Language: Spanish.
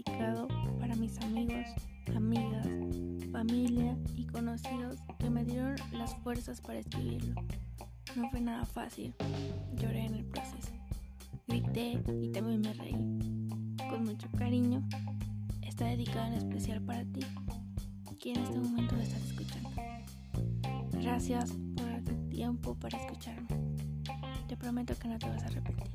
dedicado para mis amigos, amigas, familia y conocidos que me dieron las fuerzas para escribirlo. No fue nada fácil, lloré en el proceso, grité y también me reí. Con mucho cariño, está dedicado en especial para ti, que en este momento lo estás escuchando. Gracias por darte tiempo para escucharme. Te prometo que no te vas a arrepentir.